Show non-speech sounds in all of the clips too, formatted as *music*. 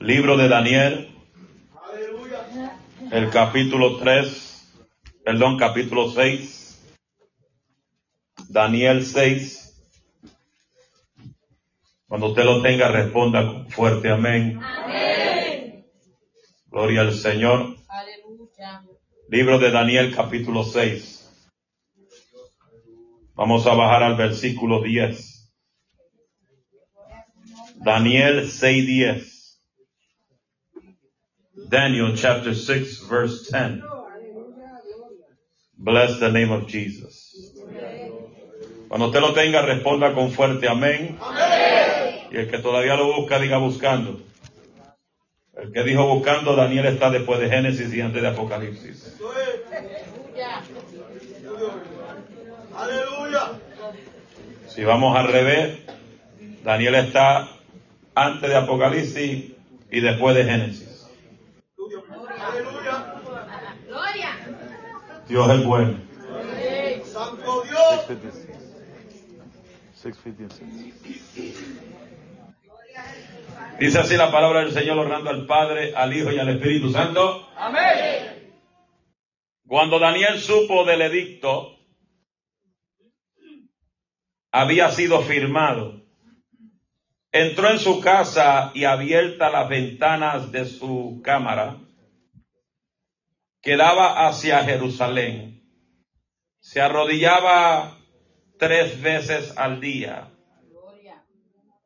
Libro de Daniel, el capítulo 3, perdón, capítulo 6, Daniel 6. Cuando usted lo tenga, responda fuerte amén. Gloria al Señor. Libro de Daniel capítulo 6. Vamos a bajar al versículo 10. Daniel 6:10. Daniel chapter 6 verse 10. Bless the name of Jesus. Cuando usted lo tenga, responda con fuerte amén. Y el que todavía lo busca, diga buscando. El que dijo buscando, Daniel está después de Génesis y antes de Apocalipsis. Aleluya. Si vamos al revés, Daniel está antes de Apocalipsis y después de Génesis. Aleluya. Dios es bueno. Santo Dios. Dice así la palabra del Señor orando al Padre, al Hijo y al Espíritu Santo. Amén. Cuando Daniel supo del edicto, había sido firmado. Entró en su casa y abierta las ventanas de su cámara, que daba hacia Jerusalén, se arrodillaba tres veces al día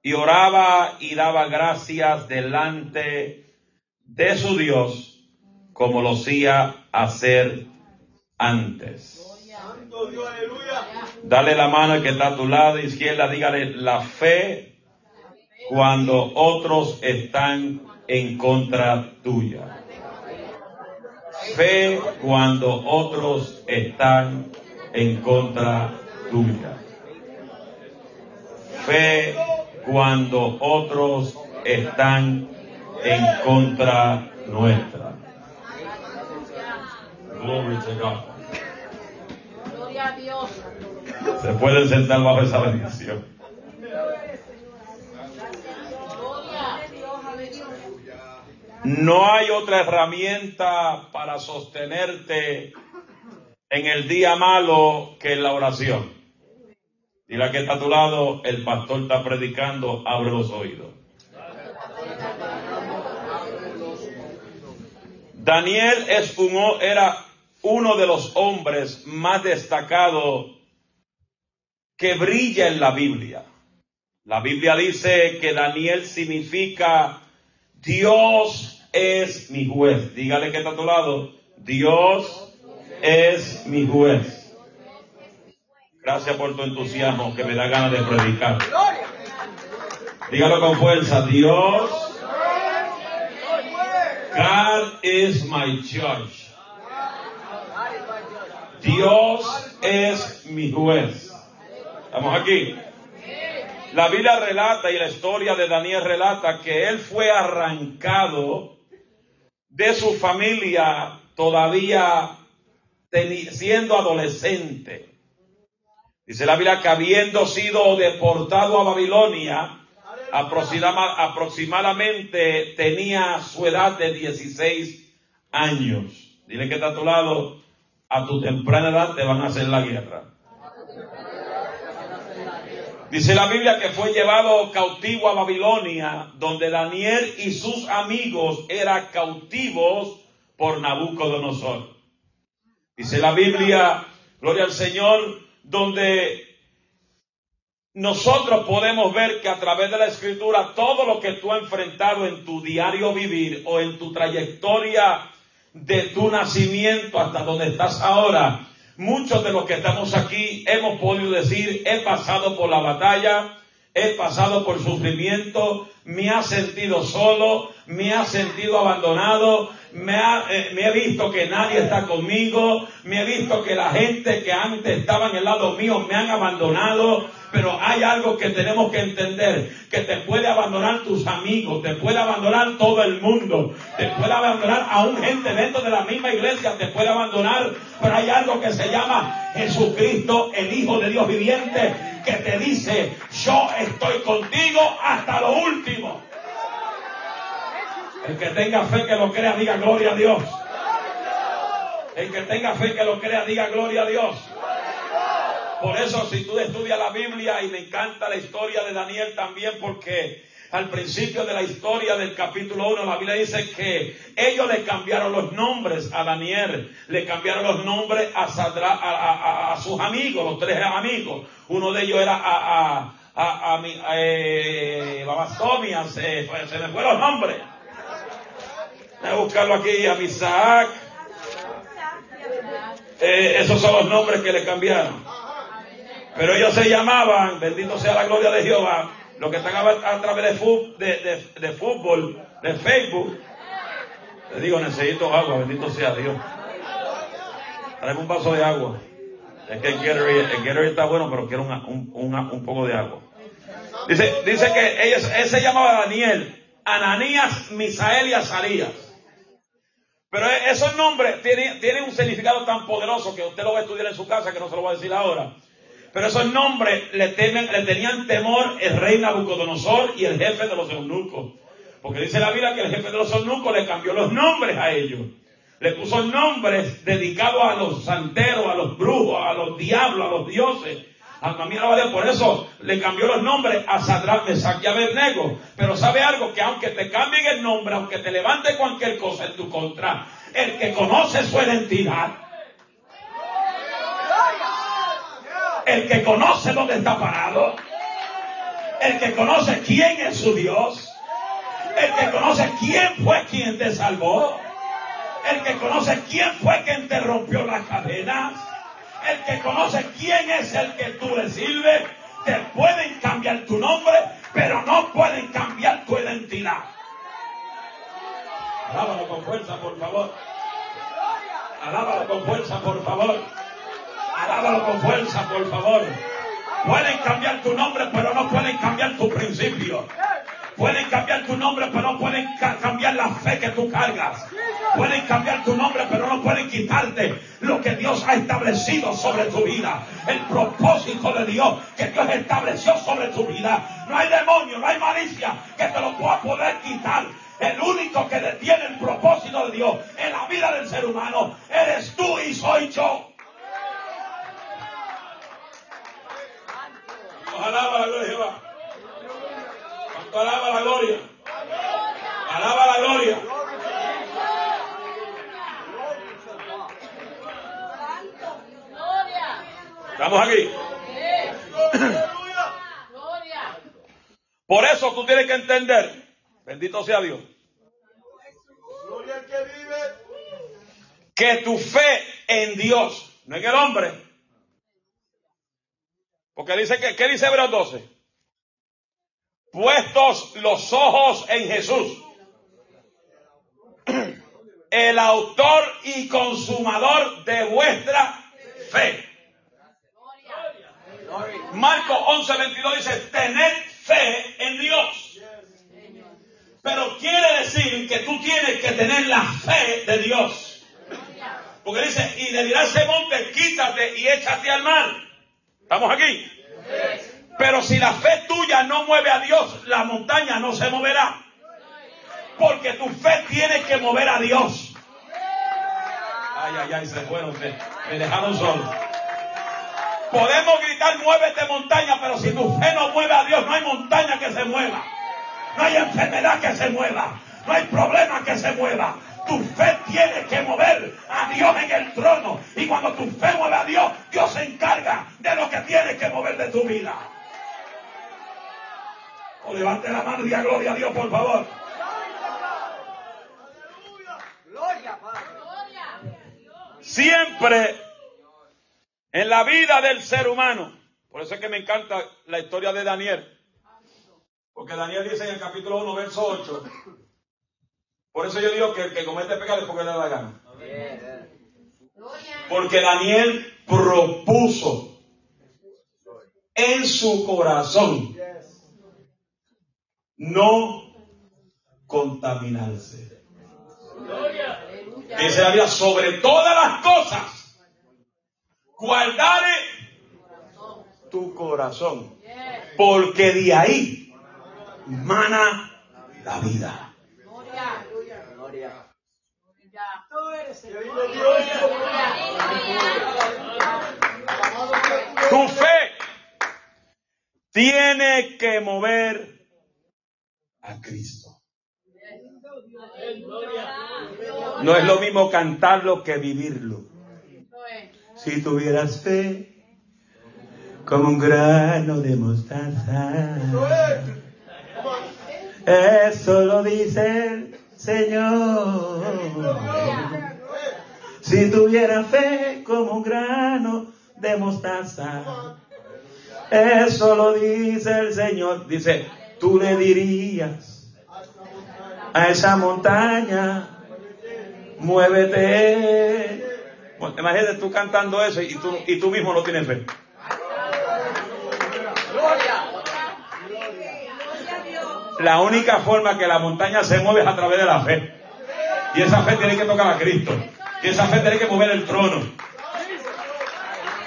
y oraba y daba gracias delante de su Dios como lo hacía hacer antes. Dale la mano al que está a tu lado izquierda, dígale la fe cuando otros están en contra tuya. Fe cuando otros están en contra tuya. Fe cuando otros están en contra nuestra. Glory to God. Gloria a Dios. Se pueden sentar bajo esa bendición. No hay otra herramienta para sostenerte en el día malo que la oración. Dile que está a tu lado, el pastor está predicando, abre los oídos. Daniel es era uno de los hombres más destacados que brilla en la Biblia. La Biblia dice que Daniel significa Dios es mi juez. Dígale que está a tu lado. Dios es mi juez. Gracias por tu entusiasmo que me da ganas de predicar. Dígalo con fuerza. Dios, God is my judge. Dios es mi juez. ¿Estamos aquí? La Biblia relata y la historia de Daniel relata que él fue arrancado de su familia todavía siendo adolescente. Dice la Biblia que habiendo sido deportado a Babilonia, aproxima- aproximadamente tenía su edad de 16 años. Dile que está a tu lado, a tu temprana edad te van a hacer la guerra. Dice la Biblia que fue llevado cautivo a Babilonia, donde Daniel y sus amigos eran cautivos por Nabucodonosor. Dice la Biblia, gloria al Señor, donde nosotros podemos ver que a través de la escritura todo lo que tú has enfrentado en tu diario vivir o en tu trayectoria de tu nacimiento hasta donde estás ahora, muchos de los que estamos aquí hemos podido decir, he pasado por la batalla, he pasado por sufrimiento, me ha sentido solo, me ha sentido abandonado, me, ha- eh, me he visto que nadie está conmigo, me he visto que la gente que antes estaba en el lado mío me han abandonado, pero hay algo que tenemos que entender, que te puede abandonar tus amigos, te puede abandonar todo el mundo, te puede abandonar aún gente dentro de la misma iglesia, te puede abandonar, pero hay algo que se llama Jesucristo, el Hijo de Dios viviente, que te dice, yo estoy contigo hasta lo último. El que tenga fe que lo crea, diga gloria a Dios. El que tenga fe que lo crea, diga gloria a Dios. Por eso si tú estudias la Biblia y me encanta la historia de Daniel también porque al principio de la historia del capítulo 1 la Biblia dice que ellos le cambiaron los nombres a Daniel, le cambiaron los nombres a, Sadra- a, sus amigos, los tres amigos. Uno de ellos era a, a, a, eh, Babastomia, se, se me fue los nombres. Voy a buscarlo aquí, a Misaak. Eh, esos son los nombres que le cambiaron. Pero ellos se llamaban, bendito sea la gloria de Jehová, los que están a, través de, fútbol, de Facebook. Les digo, necesito agua, bendito sea Dios. Tráeme un vaso de agua. Es que el Gatorade, el Gatorade está bueno, pero quiero un, poco de agua. Dice, dice que ellos, él se llamaba Daniel, Ananías, Misael y Azarías. Pero e- esos nombres tienen, tienen un significado tan poderoso que usted lo va a estudiar en su casa, que no se lo voy a decir ahora. Pero esos nombres le, temen- le tenían temor el rey Nabucodonosor y el jefe de los eunucos. Porque dice la Biblia que el jefe de los eunucos le cambió los nombres a ellos. Le puso nombres dedicados a los santeros, a los brujos, a los diablos, a los dioses. A también a Dios. Por eso le cambió los nombres a Sadrach, Mesach y Abednego. Pero sabe algo, que aunque te cambien el nombre, aunque te levante cualquier cosa en tu contra, el que conoce su identidad, el que conoce dónde está parado, el que conoce quién es su Dios, el que conoce quién fue quien te salvó, el que conoce quién fue quien te rompió las cadenas, el que conoce quién es el que tú le sirves, te pueden cambiar tu nombre, pero no pueden cambiar tu identidad. Alábalo con fuerza, por favor. Alábalo con fuerza, por favor. Alábalo con fuerza, por favor. Pueden cambiar tu nombre, pero no pueden cambiar tu principio. Pueden cambiar tu nombre, pero no pueden ca- cambiar la fe que tú cargas. Pueden cambiar tu nombre, pero no pueden quitarte lo que Dios ha establecido sobre tu vida. El propósito de Dios que Dios estableció sobre tu vida. No hay demonio, no hay malicia que te lo pueda poder quitar. El único que detiene el propósito de Dios en la vida del ser humano eres tú y soy yo. Alaba la gloria Jehová. ¿Cuánto alaba la gloria? Alaba la gloria. Estamos aquí. Por eso tú tienes que entender, bendito sea Dios, Gloria que tu fe en Dios, no en el hombre. Porque dice que, ¿qué dice Hebreos 12? Puestos los ojos en Jesús, *clears throat* el autor y consumador de vuestra fe. Marcos 11, 22 dice, tened fe en Dios. Pero quiere decir que tú tienes que tener la fe de Dios. Porque dice, y le dirá ese monte, quítate y échate al mar. ¿Estamos aquí? Pero si la fe tuya no mueve a Dios, la montaña no se moverá. Porque tu fe tiene que mover a Dios. Ay, ay, ay, se fueron, se, me dejaron solo. Podemos gritar, muévete montaña, pero si tu fe no mueve a Dios, no hay montaña que se mueva. No hay enfermedad que se mueva. No hay problema que se mueva. Tu fe tiene que mover a Dios en el trono. Y cuando tu fe mueve a Dios, Dios se encarga de lo que tiene que mover de tu vida. O levante la mano y diga gloria a Dios, por favor. Siempre en la vida del ser humano. Por eso es que me encanta la historia de Daniel. Porque Daniel dice en el capítulo 1, verso 8, Por eso yo digo que el que comete pecado es porque le da la gana. Porque Daniel propuso en su corazón no contaminarse. Dice la Biblia, sobre todas las cosas, guardare tu corazón, porque de ahí mana la vida. Tu fe tiene que mover a Cristo. No es lo mismo cantarlo que vivirlo. Si tuvieras fe como un grano de mostaza, eso lo dice el Señor. Si tuviera fe como un grano de mostaza, eso lo dice el Señor. Dice, tú le dirías a esa montaña, muévete. Imagínate tú cantando eso y tú, y tú mismo no tienes fe. La única forma que la montaña se mueve es a través de la fe. Y esa fe tiene que tocar a Cristo. Y esa fe tiene que mover el trono.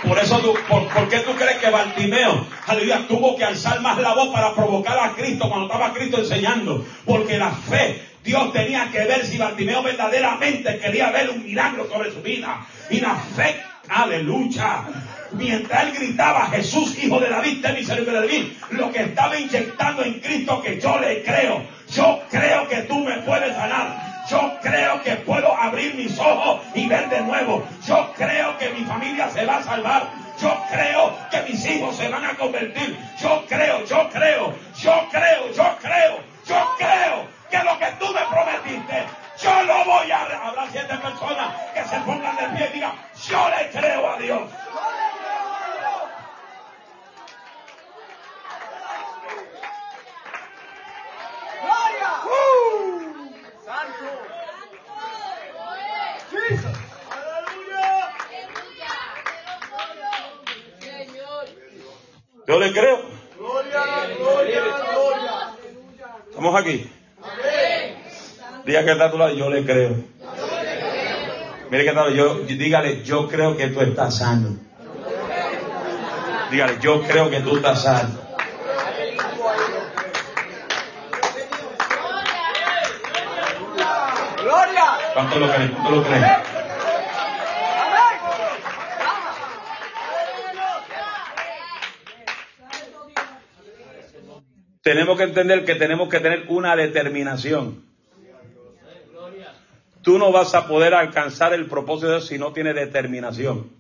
Por eso, tú, por, ¿por qué tú crees que Bartimeo, aleluya, tuvo que alzar más la voz para provocar a Cristo cuando estaba Cristo enseñando? Porque la fe, Dios tenía que ver si Bartimeo verdaderamente quería ver un milagro sobre su vida. Y la fe, aleluya, mientras él gritaba, Jesús, hijo de David, ten misericordia de mí, lo que estaba inyectando en Cristo que yo le creo. Yo creo que tú me puedes ganar. Yo creo que puedo abrir mis ojos y ver de nuevo. Yo creo que mi familia se va a salvar. Yo creo que mis hijos se van a convertir. Yo creo, yo creo, yo creo, yo creo, yo creo que lo que tú me prometiste, yo lo voy a... re- Habrá siete personas que se pongan de pie y digan, yo le creo a Dios. Aleluya. Señor. Yo le creo. Gloria, gloria, gloria. Estamos aquí. Que está a tu lado, yo le creo. Mire que está, yo, dígale, yo creo que tú estás sano. Dígale, yo creo que tú estás sano. Gloria. ¿Cuánto lo creen? ¿Cuánto lo creen? Tenemos que entender que tenemos que tener una determinación. Tú no vas a poder alcanzar el propósito de Dios si no tienes determinación.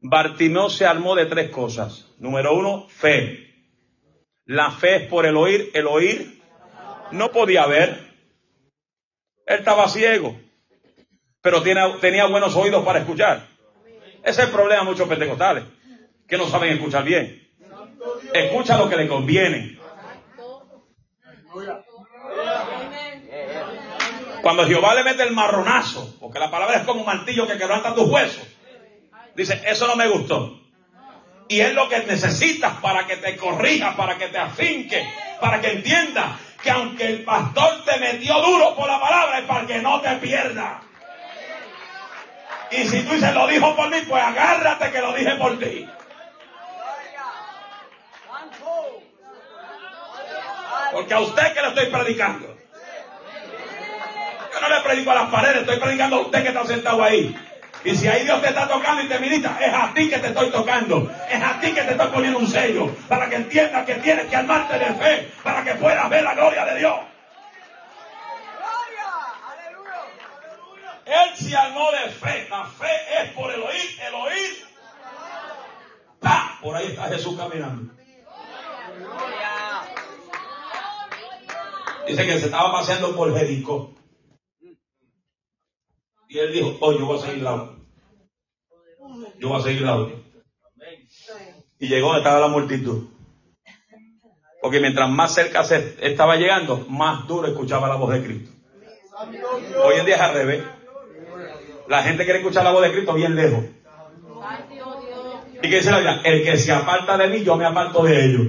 Bartimeo se armó de tres cosas. Número uno, fe. La fe es por el oír. El oír no podía ver. Él estaba ciego, pero tenía buenos oídos para escuchar. Ese es el problema de muchos pentecostales, que no saben escuchar bien. Escucha lo que le conviene. Cuando Jehová le mete el marronazo, porque la palabra es como un martillo que quebranta tus huesos, dice, eso no me gustó. Y es lo que necesitas para que te corrija, para que te afinque, para que entiendas que aunque el pastor te metió duro por la palabra, es para que no te pierdas. Y si tú dices, lo dijo por mí, pues agárrate que lo dije por ti. Porque a usted que le estoy predicando. Yo no le predico a las paredes, estoy predicando a usted que está sentado ahí. Y si ahí Dios te está tocando y te ministra, es a ti que te estoy tocando. Es a ti que te estoy poniendo un sello. Para que entiendas que tienes que armarte de fe. Para que puedas ver la gloria de Dios. Él se armó de fe. La fe es por el oír. El oír. ¡Pam! Por ahí está Jesús caminando. Dice que se estaba paseando por Jericó. Y él dijo, oh, yo voy a seguir la otra. Yo voy a seguir la otra. Y llegó donde estaba la multitud. Porque mientras más cerca se estaba llegando, más duro escuchaba la voz de Cristo. Hoy en día es al revés. La gente quiere escuchar la voz de Cristo bien lejos. ¿Y qué dice la Biblia? El que se aparta de mí, yo me aparto de ellos.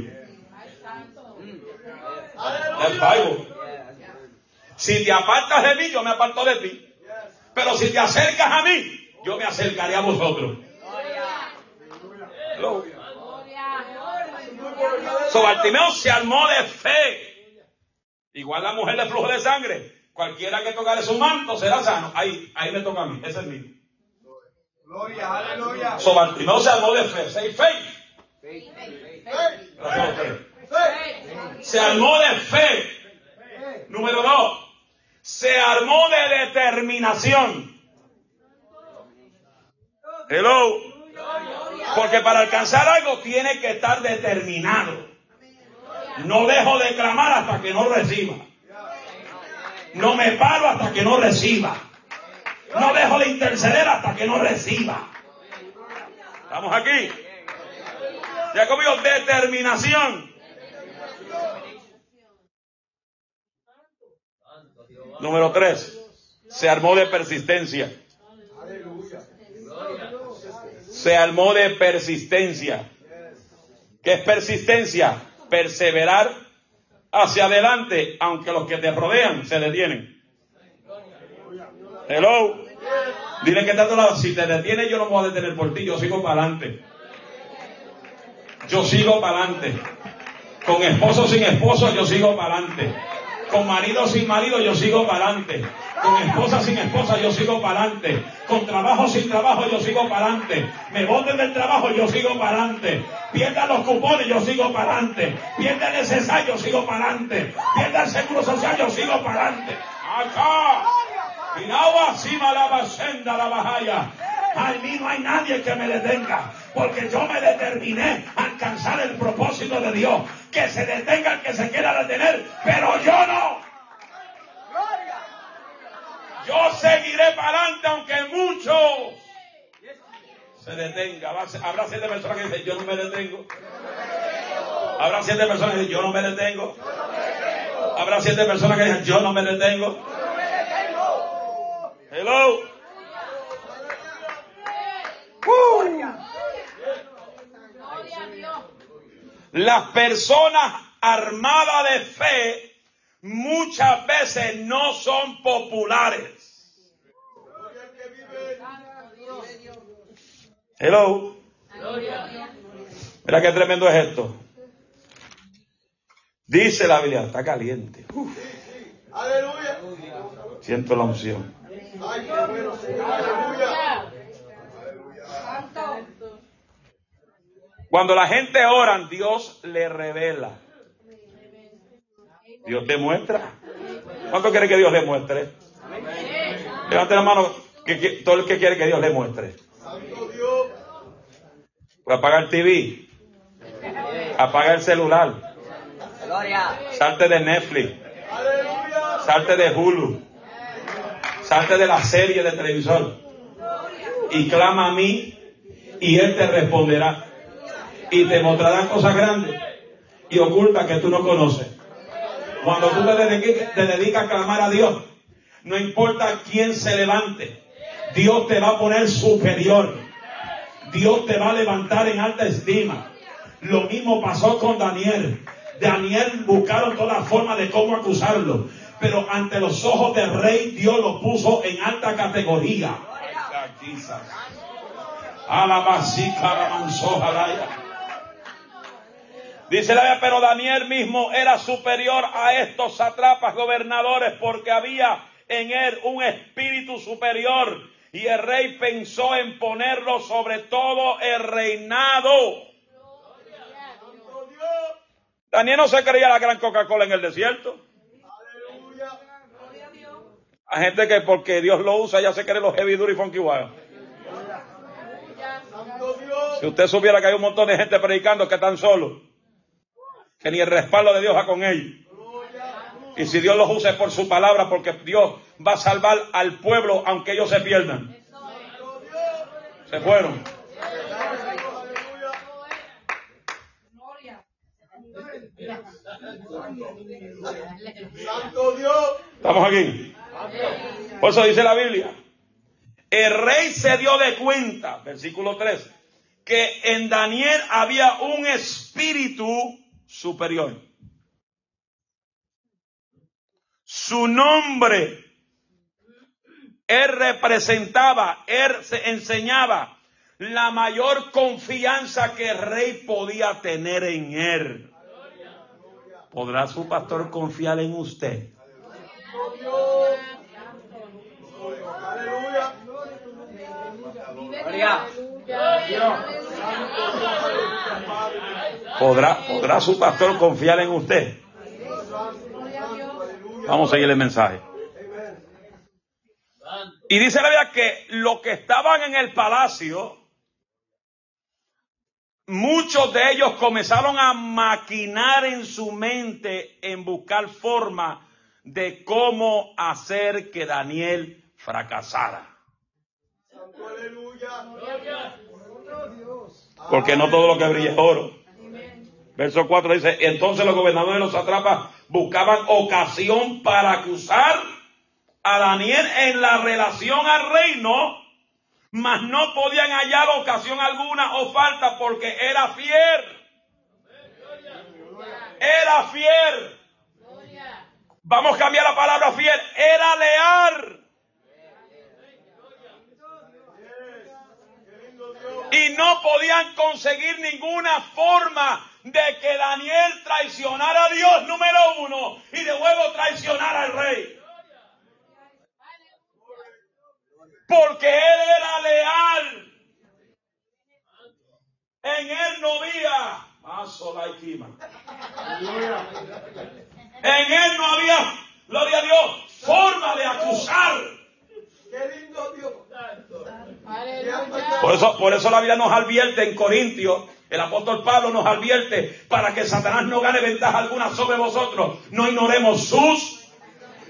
Si te apartas de mí, yo me aparto de ti. Pero si te acercas a mí, yo me acercaré a vosotros. Gloria. So, Bartimeo se armó de fe. Igual la mujer de flujo de sangre. Cualquiera que tocare su manto será sano. Ahí, ahí me toca a mí. Ese es mío. Gloria, aleluya. So, Bartimeo se armó de fe. Say faith. Ustedes. fe, Se armó de fe. Número dos. Se armó de determinación. Hello. Porque para alcanzar algo tiene que estar determinado. No dejo de clamar hasta que no reciba. No me paro hasta que no reciba. No dejo de interceder hasta que no reciba. ¿Estamos aquí? Ya conmigo, determinación. Número tres, se armó de persistencia. Se armó de persistencia. ¿Qué es persistencia? Perseverar hacia adelante, aunque los que te rodean se detienen. Hello. Dile que está a tu lado, si te detienes yo no me voy a detener por ti, yo sigo para adelante. Yo sigo para adelante. Con esposo sin esposo yo sigo para adelante. Con marido sin marido yo sigo para adelante. Con esposa sin esposa yo sigo para adelante. Con trabajo sin trabajo yo sigo para adelante. Me boten del trabajo yo sigo para adelante. Pierdan los cupones yo sigo para adelante. Pierda el SSA yo sigo para adelante. Pierda el seguro social yo sigo para adelante. Acá. Cima la basenda, la bajaya. Al mí no hay nadie que me detenga, porque yo me determiné a alcanzar el propósito de Dios. Que se detenga el que se quiera detener, pero yo no. Yo seguiré para adelante, aunque muchos se detenga. A Habrá siete personas que dicen, yo no me detengo. Habrá siete personas que dicen, yo no me detengo. Habrá siete personas que dicen, yo no me detengo. Hello. Uh. Gloria a Dios. Las personas armadas de fe muchas veces no son populares. Hello. Mira qué tremendo es esto. Dice la Biblia, está caliente. Uf, Aleluya. siento la unción. Ay, qué bueno, Señor. Aleluya. Santo. Cuando la gente ora, Dios le revela. Dios te muestra. ¿Cuánto quiere que Dios le muestre? Levante la mano que, que- todo el que quiere que Dios le muestre. Pues apaga el TV. Apaga el celular. Salte de Netflix. Salte de Hulu. Salte de la serie de televisor. Y clama a mí y Él te responderá. Y te mostrará cosas grandes y ocultas que tú no conoces. Cuando tú te dedicas a clamar a Dios, no importa quién se levante, Dios te va a poner superior. Dios te va a levantar en alta estima. Lo mismo pasó con Daniel. Daniel buscaron toda forma de cómo acusarlo. Pero ante los ojos del rey, Dios lo puso en alta categoría. Alabasica, alabanzó, jalaya. Dice la Biblia, pero Daniel mismo era superior a estos satrapas gobernadores porque había en él un espíritu superior y el rey pensó en ponerlo sobre todo el reinado. Daniel no se creía la gran Coca-Cola en el desierto. Aleluya. Hay gente que porque Dios lo usa ya se cree los heavy duty funky wild. Si usted supiera que hay un montón de gente predicando que están solos, que ni el respaldo de Dios va con ellos. Y si Dios los usa es por su palabra, porque Dios va a salvar al pueblo aunque ellos se pierdan. Se fueron. ¿Estamos aquí? Por eso dice la Biblia. El rey se dio de cuenta, versículo 3, que en Daniel había un espíritu superior. Su nombre, él representaba, él se enseñaba la mayor confianza que el rey podía tener en él. ¿Podrá su pastor confiar en usted? Aleluya. ¿Podrá, ¿Podrá su pastor confiar en usted? Vamos a seguir el mensaje. Y dice la Biblia que los que estaban en el palacio, muchos de ellos comenzaron a maquinar en su mente en buscar forma de cómo hacer que Daniel fracasara. Aleluya. Porque no todo lo que brilla es oro. Verso 4 dice, entonces los gobernadores y los atrapas buscaban ocasión para acusar a Daniel en la relación al reino, mas no podían hallar ocasión alguna o falta porque era fiel. Era fiel. Vamos a cambiar la palabra fiel. Era leal. Y no podían conseguir ninguna forma de que Daniel traicionara a Dios, número uno, y de luego traicionara al rey. Porque él era leal. En él no había. En él no había, gloria a Dios, forma de acusar. Qué lindo Dios. Por eso, por eso la Biblia nos advierte en Corintios, el apóstol Pablo nos advierte para que Satanás no gane ventaja alguna sobre vosotros. No ignoremos sus,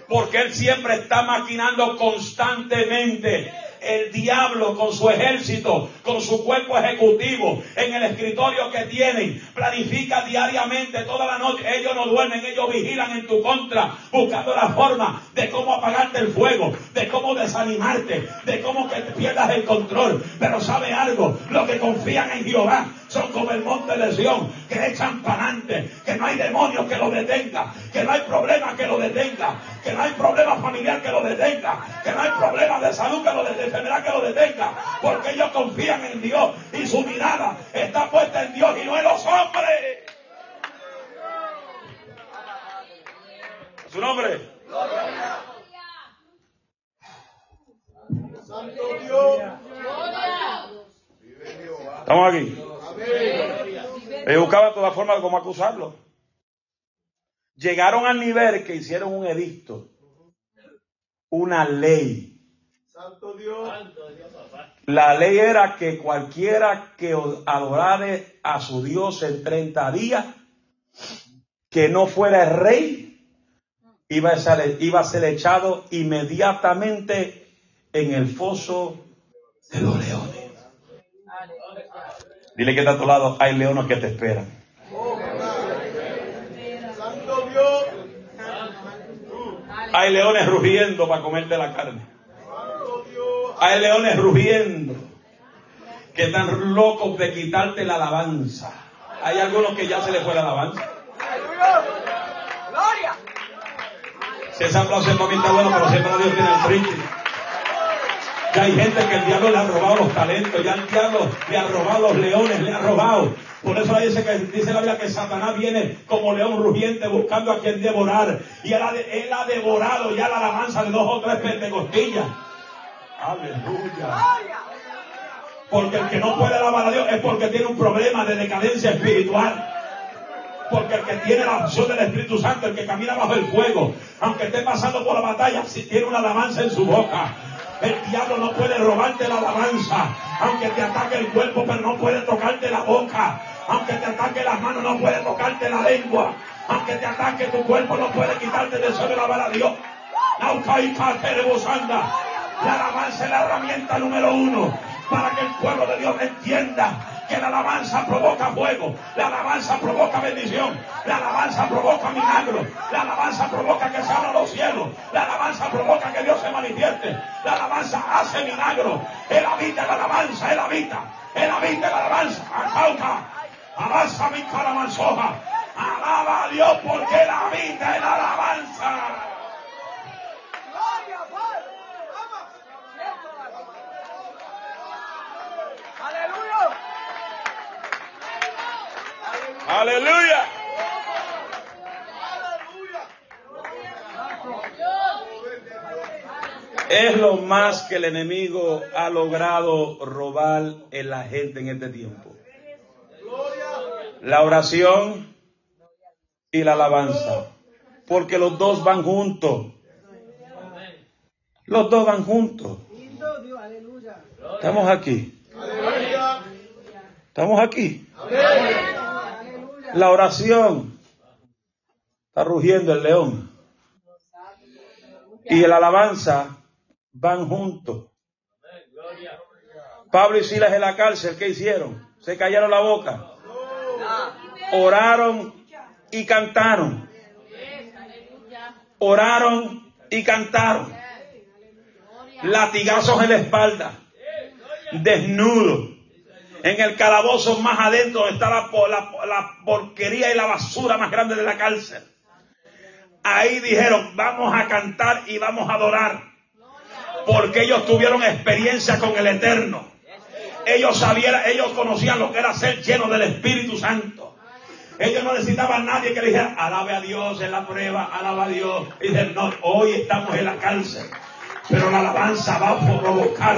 porque él siempre está maquinando constantemente. El diablo con su ejército, con su cuerpo ejecutivo, en el escritorio que tienen, planifica diariamente toda la noche. Ellos no duermen, ellos vigilan en tu contra, buscando la forma de cómo apagarte el fuego, de cómo desanimarte, de cómo que te pierdas el control. Pero sabe algo, los que confían en Jehová son como el monte de Sión, que echan para adelante, que no hay demonio que lo detenga, que no hay problema que lo detenga, que no hay problema familiar que lo detenga, que no hay problema de salud que lo detenga, enfermedad que lo detenga, porque ellos confían en Dios y su mirada está puesta en Dios y no en los hombres. Su nombre. Santo Dios. Estamos aquí. Ellos buscaban todas formas de cómo acusarlo. Llegaron al nivel que hicieron un edicto, una ley. Santo Dios. La ley era que cualquiera que adorare a su Dios en 30 días, que no fuera el rey, iba a ser, iba a ser echado inmediatamente en el foso de los leones. Dile que está a tu lado, hay leones que te esperan. Santo Dios. Hay leones rugiendo para comerte la carne. Hay leones rugiendo que están locos de quitarte la alabanza. Hay algunos que ya se les fue la alabanza. Gloria. Si ese aplauso mí está bueno, pero siempre Dios tiene el príncipe. Ya hay gente que el diablo le ha robado los talentos, ya el diablo le ha robado los leones, le ha robado. Por eso dice que dice la Biblia que Satanás viene como león rugiente buscando a quien devorar. Y él ha, él ha devorado ya la alabanza de dos o tres pentecostillas. Aleluya. Porque el que no puede alabar a Dios es porque tiene un problema de decadencia espiritual. Porque el que tiene la opción del Espíritu Santo, el que camina bajo el fuego, aunque esté pasando por la batalla, si tiene una alabanza en su boca. El diablo no puede robarte la alabanza, aunque te ataque el cuerpo, pero no puede tocarte la boca. Aunque te ataque las manos, no puede tocarte la lengua. Aunque te ataque tu cuerpo, no puede quitarte de sobre la a Dios. De. La alabanza es la herramienta número uno para que el pueblo de Dios entienda que la alabanza provoca fuego, la alabanza provoca bendición, la alabanza provoca milagro, la alabanza provoca que se abran los cielos, la alabanza provoca que Dios se manifieste, la alabanza hace milagro, él habita la alabanza, él habita, él habita la alabanza, acauca, avanza mi caramanzoja, alaba a Dios porque él habita en la alabanza. Aleluya. Aleluya. Es lo más que el enemigo ha logrado robar en la gente en este tiempo. La oración y la alabanza. Porque los dos van juntos. Los dos van juntos. Estamos aquí. Estamos aquí. La oración. Está rugiendo el león. Y la alabanza van juntos. Pablo y Silas en la cárcel, ¿qué hicieron? Se callaron la boca. Oraron y cantaron. Oraron y cantaron. Latigazos en la espalda. Desnudo. En el calabozo más adentro está la, po- la- la porquería y la basura más grande de la cárcel. Ahí dijeron, vamos a cantar y vamos a adorar. Porque ellos tuvieron experiencia con el Eterno. Ellos sabían, ellos conocían lo que era ser lleno del Espíritu Santo. Ellos no necesitaban a nadie que le dijera, alabe a Dios en la prueba, alaba a Dios. Y dicen, no, hoy estamos en la cárcel. Pero la alabanza va a provocar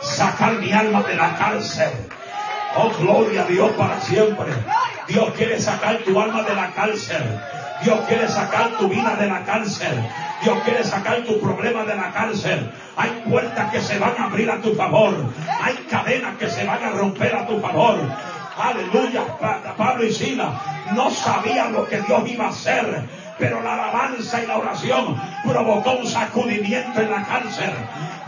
sacar mi alma de la cárcel. Oh, gloria a Dios para siempre. Dios quiere sacar tu alma de la cárcel. Dios quiere sacar tu vida de la cárcel. Dios quiere sacar tu problema de la cárcel. Hay puertas que se van a abrir a tu favor. Hay cadenas que se van a romper a tu favor. Aleluya. Pa- Pablo y Sila no sabían lo que Dios iba a hacer. Pero la alabanza y la oración provocó un sacudimiento en la cárcel.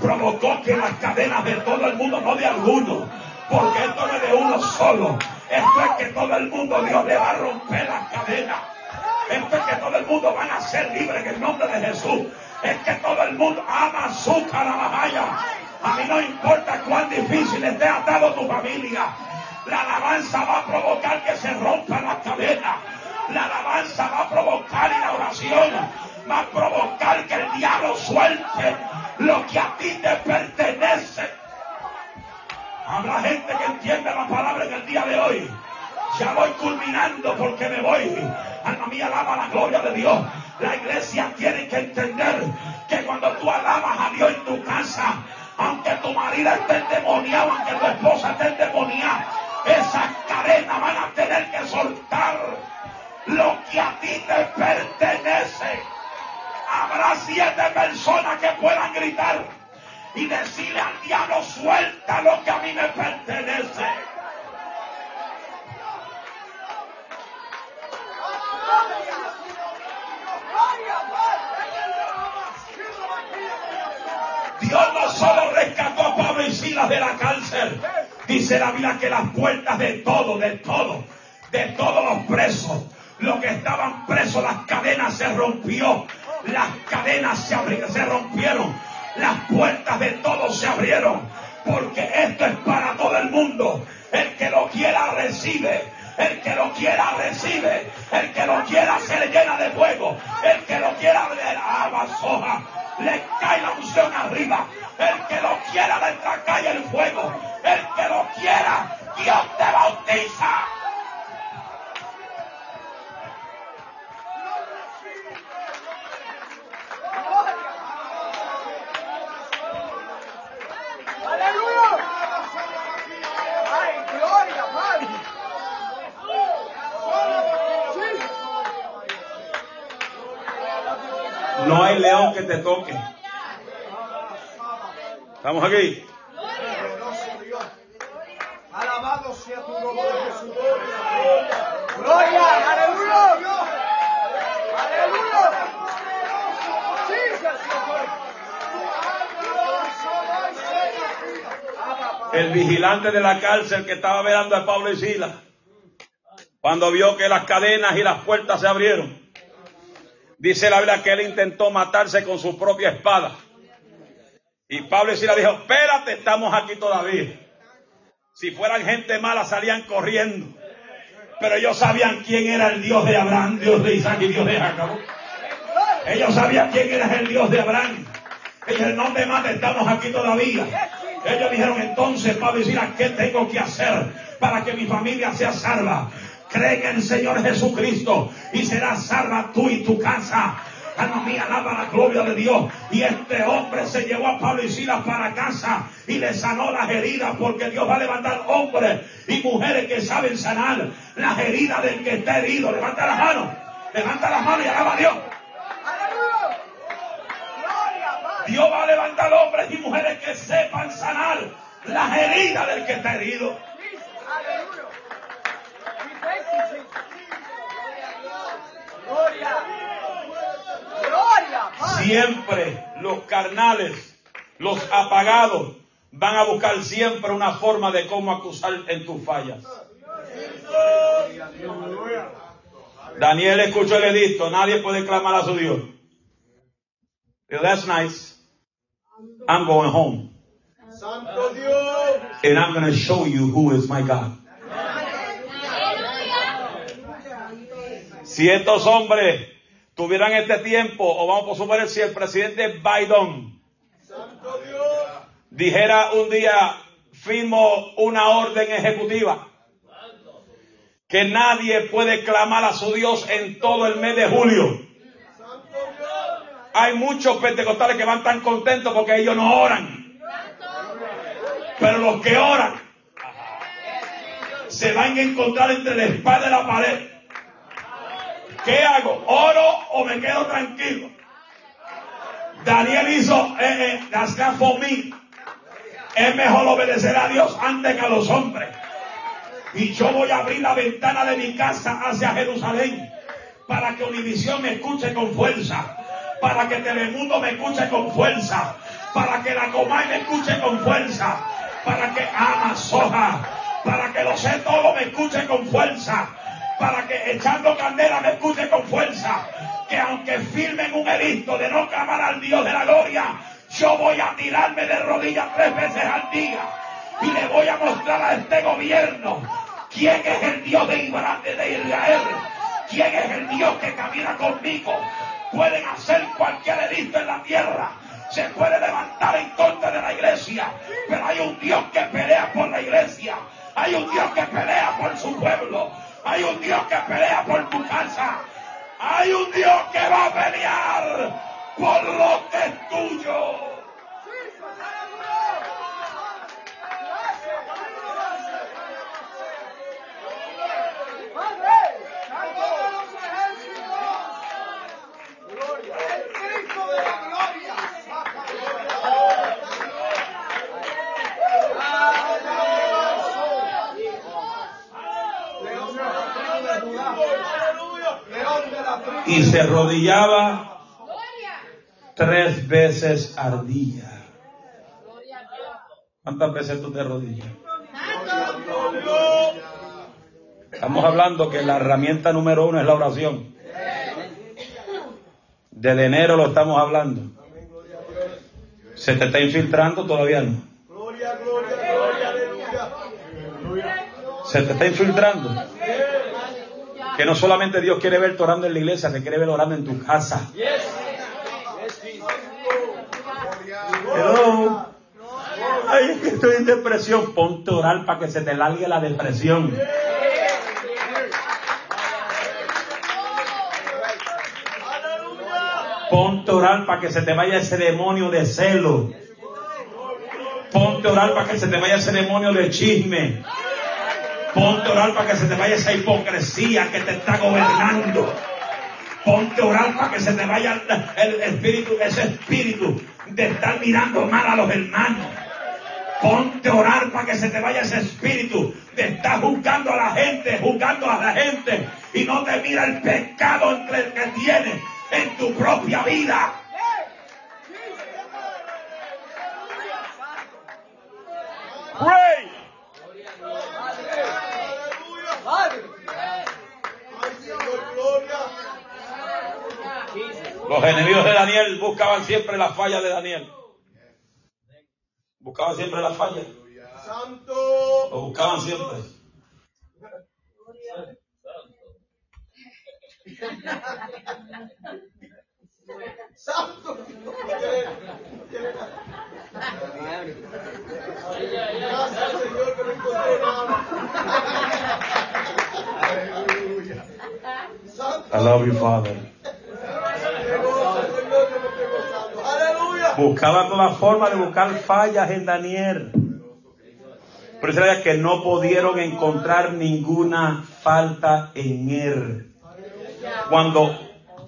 Provocó que las cadenas de todo el mundo, no de algunos, porque esto no es de uno solo. Esto es que todo el mundo Dios le va a romper las cadenas. Esto es que todo el mundo van a ser libres en el nombre de Jesús. Es que todo el mundo ama su carabajaya. A mí no importa cuán difícil esté atado tu familia. La alabanza va a provocar que se rompan las cadenas. La alabanza va a provocar y la oración va a provocar que el diablo suelte lo que a ti te pertenece. Habrá gente que entiende la palabra en el día de hoy. Ya voy culminando porque me voy. Alma mía, alaba la gloria de Dios. La iglesia tiene que entender que cuando tú alabas a Dios en tu casa, aunque tu marido esté endemoniado, aunque tu esposa esté endemoniada, esas cadenas van a tener que soltar lo que a ti te pertenece. Habrá siete personas que puedan gritar y decirle al diablo, suelta lo que a mí me pertenece. Dios no solo rescató a Pablo y Silas de la cárcel, dice la Biblia que las puertas de todo, de todo, de todos los presos, los que estaban presos, las cadenas se rompió, las cadenas se, abri- se rompieron, las puertas de todos se abrieron, porque esto es para todo el mundo. El que lo quiera recibe. El que lo quiera recibe. El que lo quiera se le llena de fuego. El que lo quiera la soja. Le cae la unción arriba. El que lo quiera le el fuego. El que lo quiera, Dios te bautiza. Hay león que te toque. ¿Estamos aquí? Alabado sea tu nombre, Jesús. Gloria, aleluya. El vigilante de la cárcel que estaba velando a Pablo y Silas, cuando vio que las cadenas y las puertas se abrieron, dice la Biblia que él intentó matarse con su propia espada. Y Pablo y Silas dijo, espérate, estamos aquí todavía. Si fueran gente mala salían corriendo. Pero ellos sabían quién era el Dios de Abraham, Dios de Isaac y Dios de Jacob. Ellos sabían quién era el Dios de Abraham. Ellos no te mates, estamos aquí todavía. Ellos dijeron entonces, Pablo y Silas, ¿qué tengo que hacer para que mi familia sea salva? Cree en el Señor Jesucristo y serás salva tú y tu casa. Alma mía, alaba la gloria de Dios. Y este hombre se llevó a Pablo y Silas para casa y le sanó las heridas porque Dios va a levantar hombres y mujeres que saben sanar las heridas del que está herido. Levanta las manos, levanta las manos y alaba a Dios. Dios va a levantar hombres y mujeres que sepan sanar las heridas del que está herido. Aleluya. We thank you, Jesus. Gloria. Gloria, Padre. Siempre los carnales, los apagados, van a buscar siempre una forma de cómo acusar en tus fallas. Daniel escuchó el edicto, nadie puede clamar a su Dios. That's nice. I'm going home. Santo Dios. And I'm going to show you who is my God. Si estos hombres tuvieran este tiempo, o vamos a suponer si el presidente Biden dijera un día, firmo una orden ejecutiva, que nadie puede clamar a su Dios en todo el mes de julio. Hay muchos pentecostales que van tan contentos porque ellos no oran. Pero los que oran se van a encontrar entre la espada y la pared. ¿Qué hago? ¿Oro o me quedo tranquilo? Daniel hizo, eh, eh, that's not for me. Es mejor obedecer a Dios antes que a los hombres. Y yo voy a abrir la ventana de mi casa hacia Jerusalén para que Univisión me escuche con fuerza, para que Telemundo me escuche con fuerza, para que la Comay me escuche con fuerza, para que Amazoja, para que lo sé todo me escuche con fuerza, para que echando candela me escuche con fuerza, que aunque firmen un edicto de no clamar al Dios de la gloria, yo voy a tirarme de rodillas tres veces al día y le voy a mostrar a este gobierno quién es el Dios de Israel, quién es el Dios que camina conmigo. Pueden hacer cualquier edicto en la tierra, se puede levantar en contra de la iglesia, pero hay un Dios que pelea por la iglesia, hay un Dios que pelea por su pueblo, hay un Dios que pelea por tu casa, hay un Dios que va a pelear por lo que es tuyo. Padre, Santo de los ejércitos. Gloria. El Cristo de la gloria. León de la tribu de Judá. León de la tribu. Y se arrodillaba tres veces al día. ¿Cuántas veces tú te arrodillas? Estamos hablando que la herramienta número uno es la oración. Desde enero lo estamos hablando. ¿Se te está infiltrando todavía no? Gloria, gloria, gloria, aleluya. ¿Se te está infiltrando? Que no solamente Dios quiere verte orando en la iglesia, te quiere ver orando en tu casa. Hello. Ay, es que estoy en depresión. Ponte a orar para que se te largue la depresión. Ponte a orar para que se te vaya ese demonio de celo. Ponte a orar para que se te vaya ese demonio de chisme. Ponte a orar para que se te vaya esa hipocresía que te está gobernando. Ponte a orar para que se te vaya el, espíritu, ese espíritu de estar mirando mal a los hermanos. Ponte a orar para que se te vaya ese espíritu de estar juzgando a la gente, juzgando a la gente y no te mira el pecado entre el que tienes en tu propia vida. Pray. Aleluya. Padre. Ay, Señor, gloria. Los enemigos de Daniel buscaban siempre las fallas de Daniel. Buscaban siempre las fallas. Santo. Lo buscaban siempre. Santo. Gracias, Señor, que no encontré nada. Santo. I love you, Father. Qué gozo, Señor, que me estoy gozando. Aleluya. Buscaba todas formas de buscar fallas en Daniel. Pero era que no pudieron encontrar ninguna falta en él. Cuando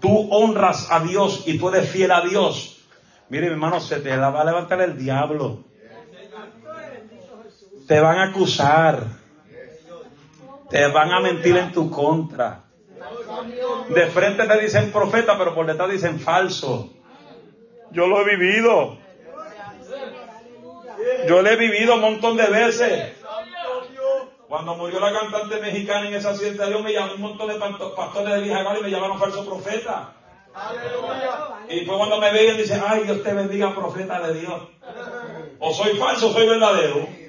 tú honras a Dios y tú eres fiel a Dios, mire mi hermano, se te la va a levantar el diablo. Te van a acusar. Te van a mentir en tu contra. De frente te dicen profeta, pero por detrás dicen falso. Yo lo he vivido. Yo lo he vivido un montón de veces. Dios. Cuando murió la cantante mexicana en esa accidente de avión, me llamó un montón de pastores de vieja Gala y me llamaron falso profeta. Y fue cuando me veían dicen, ay, Dios te bendiga, profeta de Dios. O soy falso o soy verdadero.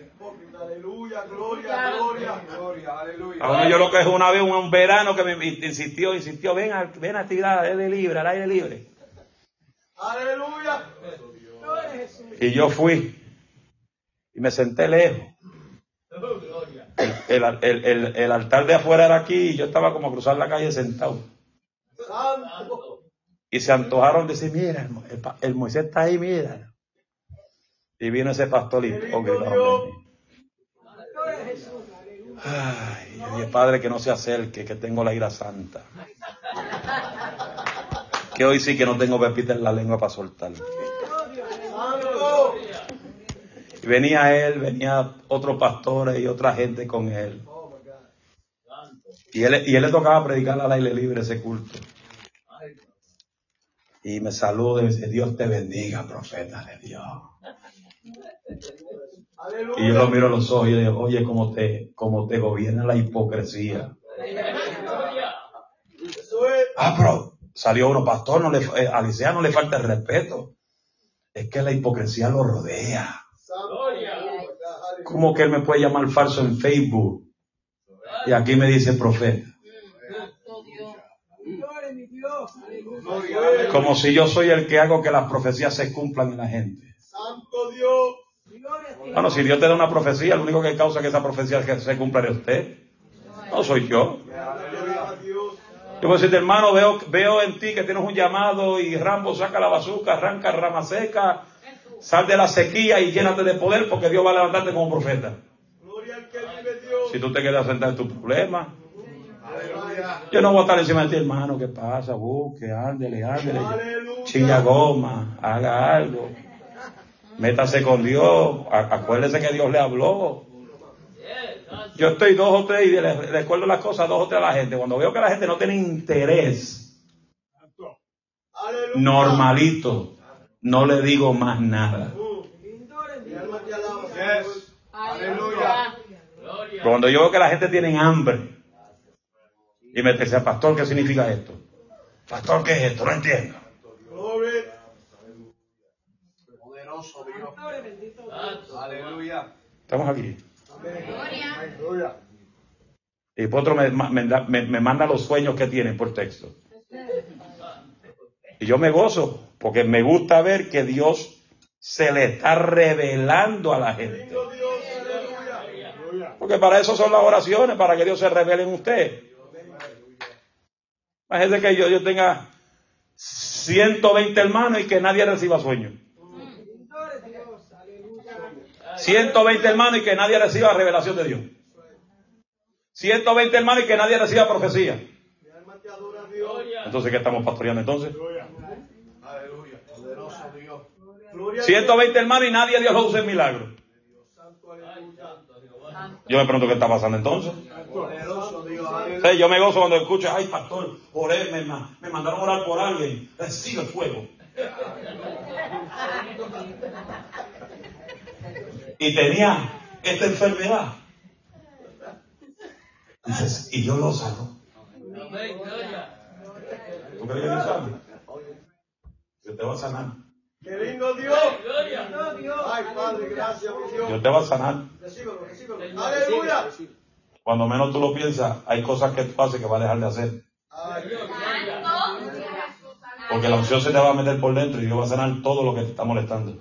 Gloria, gloria. Gloria, aleluya. Ahora yo lo que es una vez, un, verano que me insistió, insistió, ven a, ven a tirar al aire libre, al aire libre. Aleluya. Y yo fui y me senté lejos. El, el- el- el- el altar de afuera era aquí y yo estaba como a cruzar la calle sentado. Y se antojaron de decir, mira, el, Moisés está ahí, mira. Y vino ese pastor donde mí. Ay, yo Padre, que no se acerque, que tengo la ira santa. Que hoy sí que no tengo pepita en la lengua para soltar. Venía él, venía otros pastores y otra gente con él. Y él, él le tocaba predicar al aire libre ese culto. Y me saluda y me dice, Dios te bendiga, profeta de Dios. Y yo lo miro a los ojos y le digo, oye, cómo te, cómo te gobierna la hipocresía. Ah, pero salió uno, pastor, no le, eh, a Licea no le falta el respeto. Es que la hipocresía lo rodea. ¿Cómo que él me puede llamar falso en Facebook? Y aquí me dice profeta. Como si yo soy el que hago que las profecías se cumplan en la gente. Santo Dios. Bueno, si Dios te da una profecía, lo único que causa que esa profecía se cumpla es usted. No soy yo. Yo voy a decirte, hermano, veo, veo en ti que tienes un llamado y Rambo saca la bazuca, arranca rama seca, sal de la sequía y llénate de poder porque Dios va a levantarte como profeta. Si tú te quedas sentado en tu problema, yo no voy a estar encima de ti, hermano, ¿qué pasa? Busque, ándele, ándele. Chilla goma, haga algo. Métase con Dios. Acuérdese que Dios le habló. Yo estoy dos o tres y le recuerdo las cosas dos o tres a la gente. Cuando veo que la gente no tiene interés normalito, no le digo más nada. Cuando yo veo que la gente tiene hambre y me dice, pastor, ¿qué significa esto? Pastor, ¿qué es esto? No entiendo. Gloria. Poderoso Dios. Aleluya. Estamos aquí. Y otro me, me, me- me manda los sueños que tiene por texto. Y yo me gozo, porque me gusta ver que Dios se le está revelando a la gente. Porque para eso son las oraciones, para que Dios se revele en usted. Imagínese que yo, yo tenga 120 hermanos y que nadie reciba sueños. 120 hermanos y que nadie reciba revelación de Dios. 120 hermanos y que nadie reciba profecía. Entonces, ¿qué estamos pastoreando entonces? Aleluya. Poderoso Dios. Gloria al 120 hermanos y nadie Dios lo usa en. Aleluya. Yo me pregunto qué está pasando entonces. Sí, yo me gozo cuando escucho, ay pastor, oré, me, me mandaron a orar por alguien, recibe fuego. Y tenía esta enfermedad. Dices, y yo lo sano. ¿Tú crees que Dios sabe? Que te va a sanar. ¡Qué lindo Dios! ¡Ay, Padre, gracias, Dios! Dios te va a sanar. ¡Aleluya! Cuando menos tú lo piensas, hay cosas que tú haces que va a dejar de hacer. ¡Ay, Porque la unción se te va a meter por dentro y Dios va a sanar todo lo que te está molestando.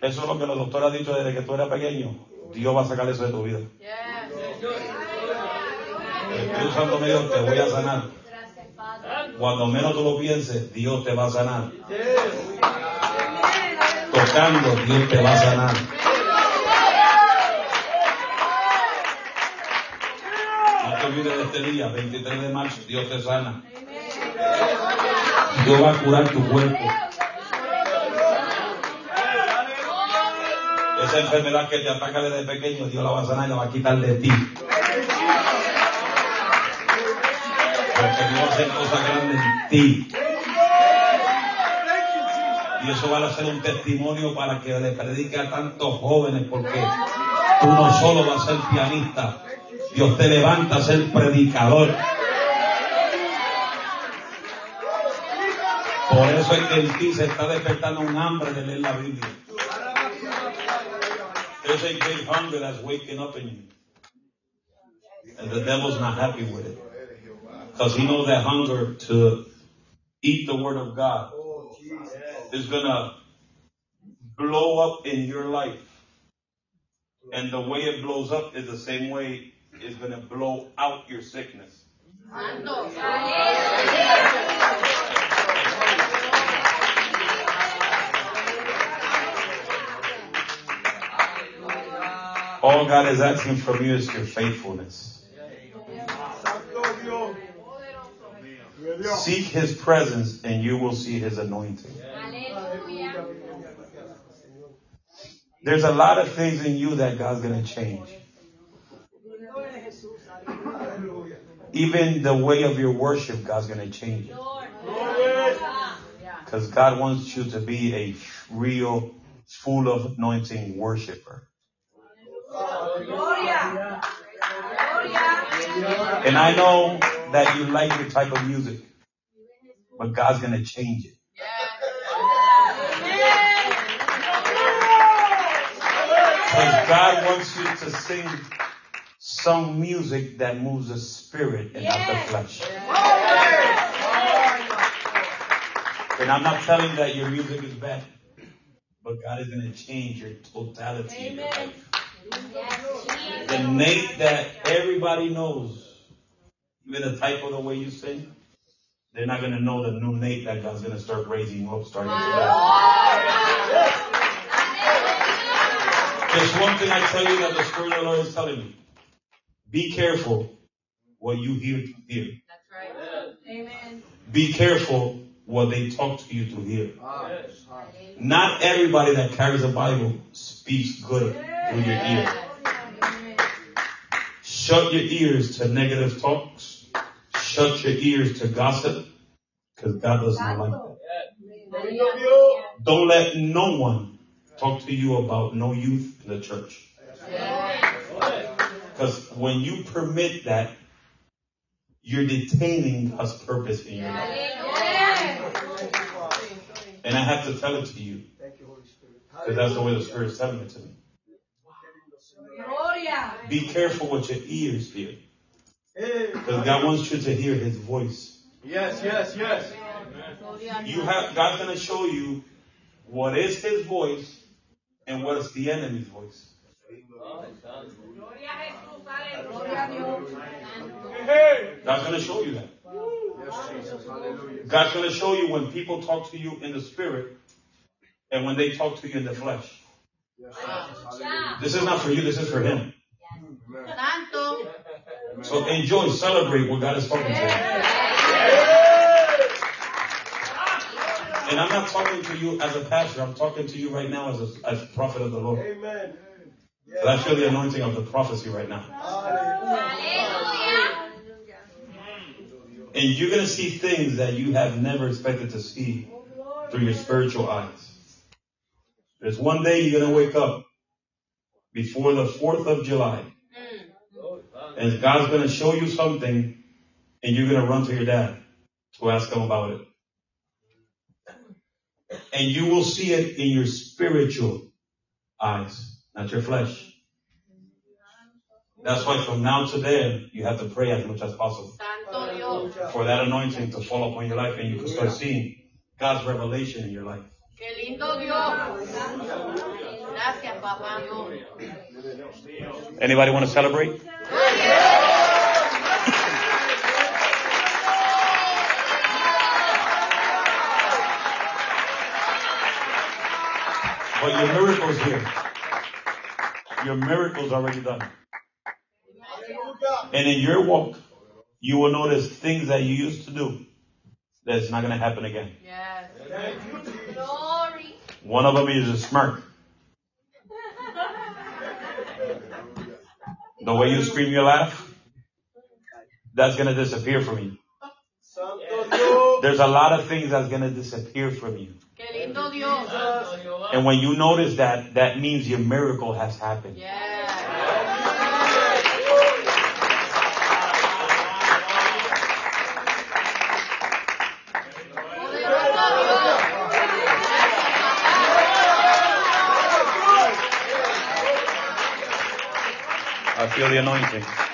Eso es lo que los doctores han dicho desde que tú eras pequeño. Dios va a sacar eso de tu vida. El Espíritu Santo me te voy a sanar. Cuando menos tú lo pienses, Dios te va a sanar. Tocando, Dios te va a sanar. No te olvides de este día, 23 de marzo, Dios te sana. Dios va a curar tu cuerpo. Esa enfermedad que te ataca desde pequeño, Dios la va a sanar y la va a quitar de ti. Porque Dios va a cosas grandes en ti. Y eso va a ser un testimonio para que le predique a tantos jóvenes, porque tú no solo vas a ser pianista, Dios te levanta a ser predicador. Por eso es que en ti se está despertando un hambre de leer la Biblia. There's a big hunger that's waking up in you. And the devil's not happy with it. Because he knows that hunger to eat the word of God is gonna blow up in your life. And the way it blows up is the same way it's gonna blow out your sickness. All God is asking from you is your faithfulness. Seek his presence and you will see his anointing. There's a lot of things in you that God's gonna change. Even the way of your worship, God's gonna change it. Because God wants you to be a real, full of anointing worshiper. And I know that you like your type of music, but God's gonna change it. Because God wants you to sing some music that moves the spirit and not the flesh. And I'm not telling that your music is bad, but God is going to change your totality in your life. The Nate that everybody knows, even the type of the way you sing, they're not going to know the new Nate that God's going to start raising you up starting today. There's one thing I tell you that the Spirit of the Lord is telling me. Be careful what you hear to hear. That's right. Amen. Be careful what they talk to you to hear. Not everybody that carries a Bible speaks good your. Shut your ears to negative talks. Shut your ears to gossip. Because God does not like that. Don't let no one talk to you about no youth in the church. Because when you permit that, you're detaining God's purpose in your life. And I have to tell it to you, because that's the way the Spirit is telling it to me. Gloria. Be careful what your ears hear. Because God wants you to hear His voice. Yes, yes, yes. You have, God's going to show you what is His voice and what is the enemy's voice. Gloria a Jesús. Aleluya. Gloria a Dios. God's going to show you that. Yes, Jesus. Hallelujah. God's going to show you when people talk to you in the spirit and when they talk to you in the flesh. Yes, Jesus. Hallelujah. This is not for you, this is for Him. Santo. So enjoy, celebrate what God is talking to you. And I'm not talking to you as a pastor, I'm talking to you right now as a, as prophet of the Lord. Amen. But I feel the anointing of the prophecy right now. And you're going to see things that you have never expected to see through your spiritual eyes. There's one day you're going to wake up before the 4th of July. And God's going to show you something and you're going to run to your dad to ask him about it. And you will see it in your spiritual eyes, not your flesh. That's why from now to then, you have to pray as much as possible for that anointing to fall upon your life and you can start seeing God's revelation in your life. Qué lindo Dios. Gracias, papá Dios. Anybody want to celebrate? But your miracle's here. Your miracle's already done. And in your walk, you will notice things that you used to do that's not going to happen again. Yes. Thank you, Jesus. Glory. One of them is a smirk. The way you scream your laugh, that's going to disappear from you. Santo Dios. There's a lot of things that's going to disappear from you. Qué lindo Dios. And when you notice that, that means your miracle has happened. Yes. Poderoso Dios. I feel the anointing.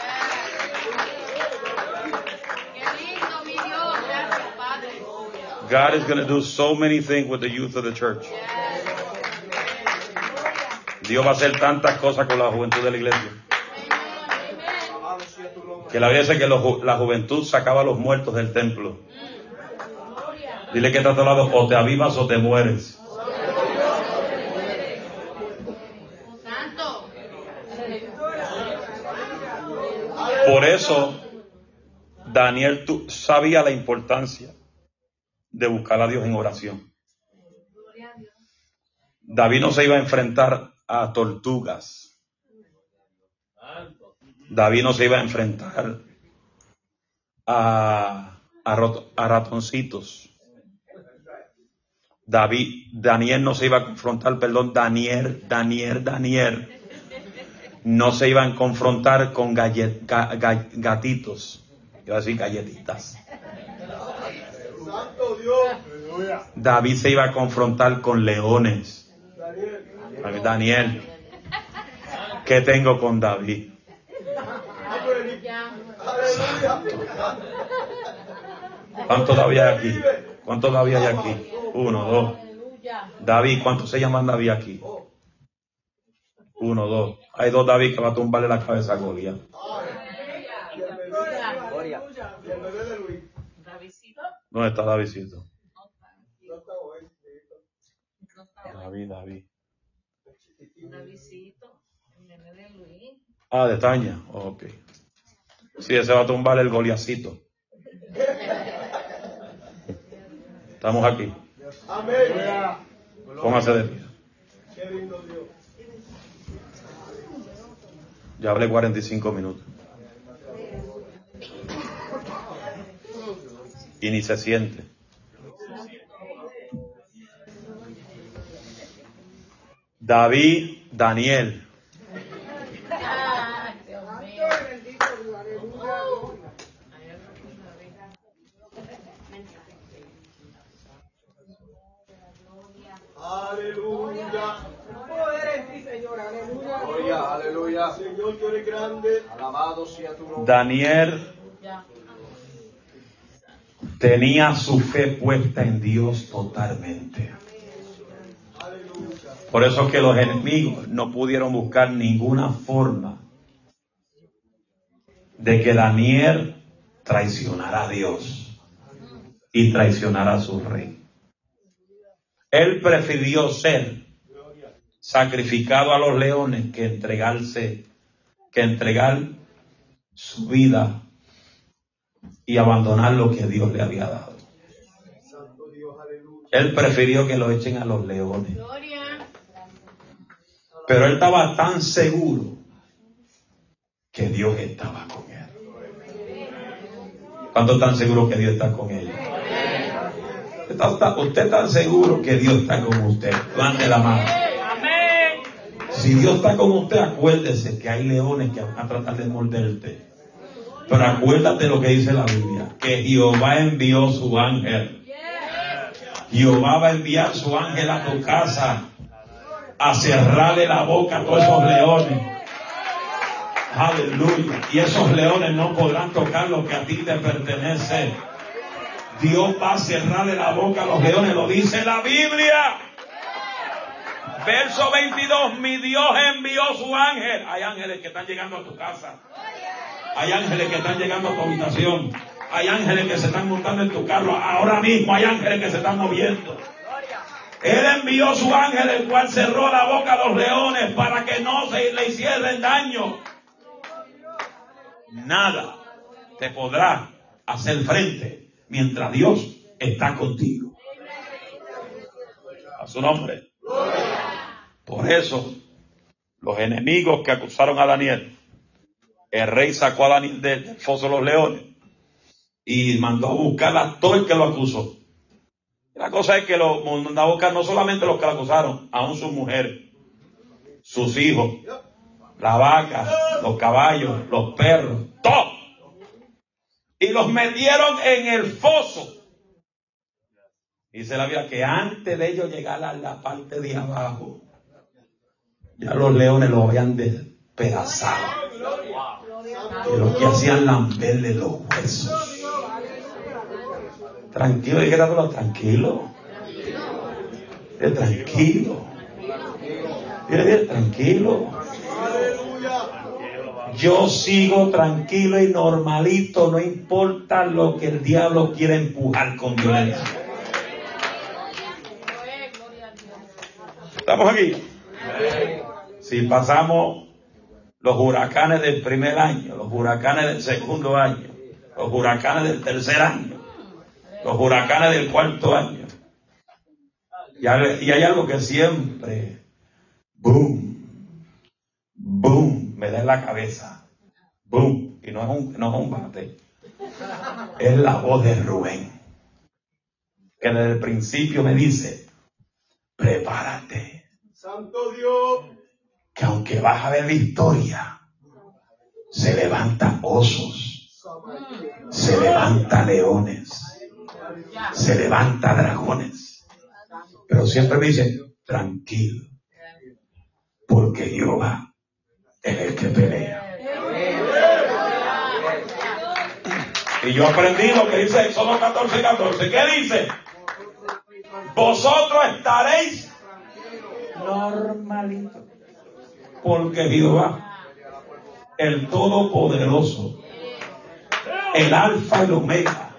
God is going to do so many things with the youth of the church. Dios va a hacer tantas cosas con la juventud de la iglesia. Que la dice que la juventud sacaba a los muertos del templo. Dile que está a tu lado, o te avivas o te mueres. Por eso, Daniel sabía la importancia de buscar a Dios en oración. David no se iba a enfrentar a tortugas. David no se iba a enfrentar a, a a ratoncitos. David, Daniel no se iba a confrontar, perdón, Daniel, Daniel, Daniel no se iban a confrontar con gallet- ga- ga- gatitos, iba a decir galletitas. Santo Dios. David se iba a confrontar con leones. Daniel. Daniel, ¿qué tengo con David? Aleluya. ¿Cuántos David hay aquí? ¿Cuántos David hay aquí? Uno, dos. David, ¿cuántos se llaman David aquí? Uno, dos. Hay dos David que va a tumbarle la cabeza a Goliat. Y el bebé de Luis. ¿Dónde está Davidcito? No está hoy. David, David. Davidcito, el nene de Luis. Ah, de Taña. Ok. Sí, ese va a tumbar el Goliacito. Estamos aquí. Amén. Póngase de pie. Qué lindo Dios. Ya hablé 45 minutos. Y ni se siente. David, Daniel. Aleluya. Poder en ti, Señor, aleluya. Aleluya, aleluya. Señor, tú eres grande. Alabado sea tu nombre. Daniel Ya. Tenía su fe puesta en Dios totalmente. Por eso es que los enemigos no pudieron buscar ninguna forma de que Daniel traicionara a Dios y traicionara a su rey. Él prefirió ser sacrificado a los leones que entregarse, que entregar su vida y abandonar lo que Dios le había dado. Él prefirió que lo echen a los leones. Pero él estaba tan seguro que Dios estaba con él. ¿Cuántos están seguros que Dios está con está, usted está seguro que Dios está con usted? Levante la mano. Si Dios está con usted, acuérdese que hay leones que van a tratar de morderte. Pero acuérdate lo que dice la Biblia, que Jehová envió su ángel. Jehová va a enviar su ángel a tu casa a cerrarle la boca a todos esos leones. Aleluya. Y esos leones no podrán tocar lo que a ti te pertenece. Dios va a cerrarle la boca a los leones, lo dice la Biblia. Verso 22, mi Dios envió su ángel. Hay ángeles que están llegando a tu casa. Hay ángeles que están llegando a tu habitación. Hay ángeles que se están montando en tu carro. Ahora mismo hay ángeles que se están moviendo. Él envió su ángel, el cual cerró la boca a los leones para que no se le hicieran daño. Nada te podrá hacer frente mientras Dios está contigo. A su nombre. Por eso, los enemigos que acusaron a Daniel, el rey sacó a Daniel del foso de los leones y mandó a buscar a todo el que lo acusó. La cosa es que lo mandó a buscar no solamente los que lo acusaron, aún sus mujeres, sus hijos, la vaca, los caballos, los perros, todo. Y los metieron en el foso. Dice la Biblia que antes de ellos llegar a la parte de abajo, ya los leones lo habían despedazado. Y lo que hacían lamberle los huesos. Tranquilo, y quédatelo tranquilo. Eh, tranquilo. Mire, tranquilo. Yo sigo tranquilo y normalito, no importa lo que el diablo quiera empujar con violencia. ¿Estamos aquí? Si pasamos los huracanes del primer año, los huracanes del segundo año, los huracanes del tercer año, los huracanes del cuarto año. Y hay, algo que siempre, boom, boom, me da en la cabeza. Boom. Y no es un, no es un bate. Es la voz de Rubén. Que desde el principio me dice, prepárate. Santo Dios. Que aunque vas a ver victoria, se levantan osos, se levantan leones, se levanta dragones. Pero siempre me dice, tranquilo, porque Jehová es el que pelea. Y yo aprendí lo que dice Éxodo 14, 14. ¿Qué dice? Vosotros estaréis normalito. Porque Jehová, el Todopoderoso, el Alfa y el Omega,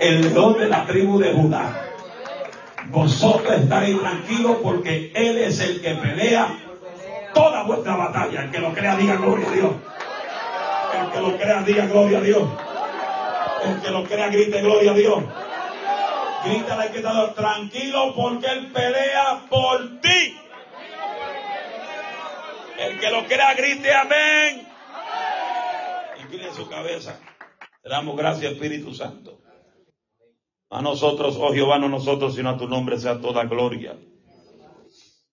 el león de la tribu de Judá. Vosotros estaréis tranquilos porque Él es el que pelea toda vuestra batalla. El que lo crea diga gloria a Dios. El que lo crea diga gloria a Dios. El que lo crea grite gloria a Dios. Grítale que está tranquilo porque Él pelea por ti. El que lo crea grite amén. Incline su cabeza. Le damos gracias Espíritu Santo. A nosotros, oh Jehová, no nosotros, sino a tu nombre sea toda gloria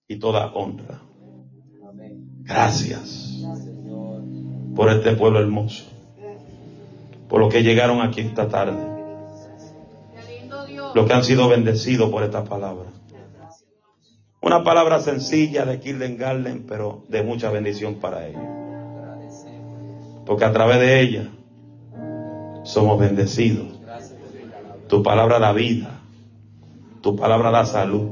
y toda honra. Gracias por este pueblo hermoso, por lo que llegaron aquí esta tarde, los que han sido bendecidos por esta palabra. Una palabra sencilla de Kilden Garden, pero de mucha bendición para ellos. Porque a través de ella somos bendecidos tu palabra da vida. Tu palabra da salud.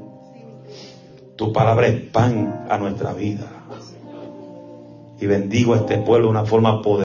Tu palabra es pan a nuestra vida. Y bendigo a este pueblo de una forma poderosa.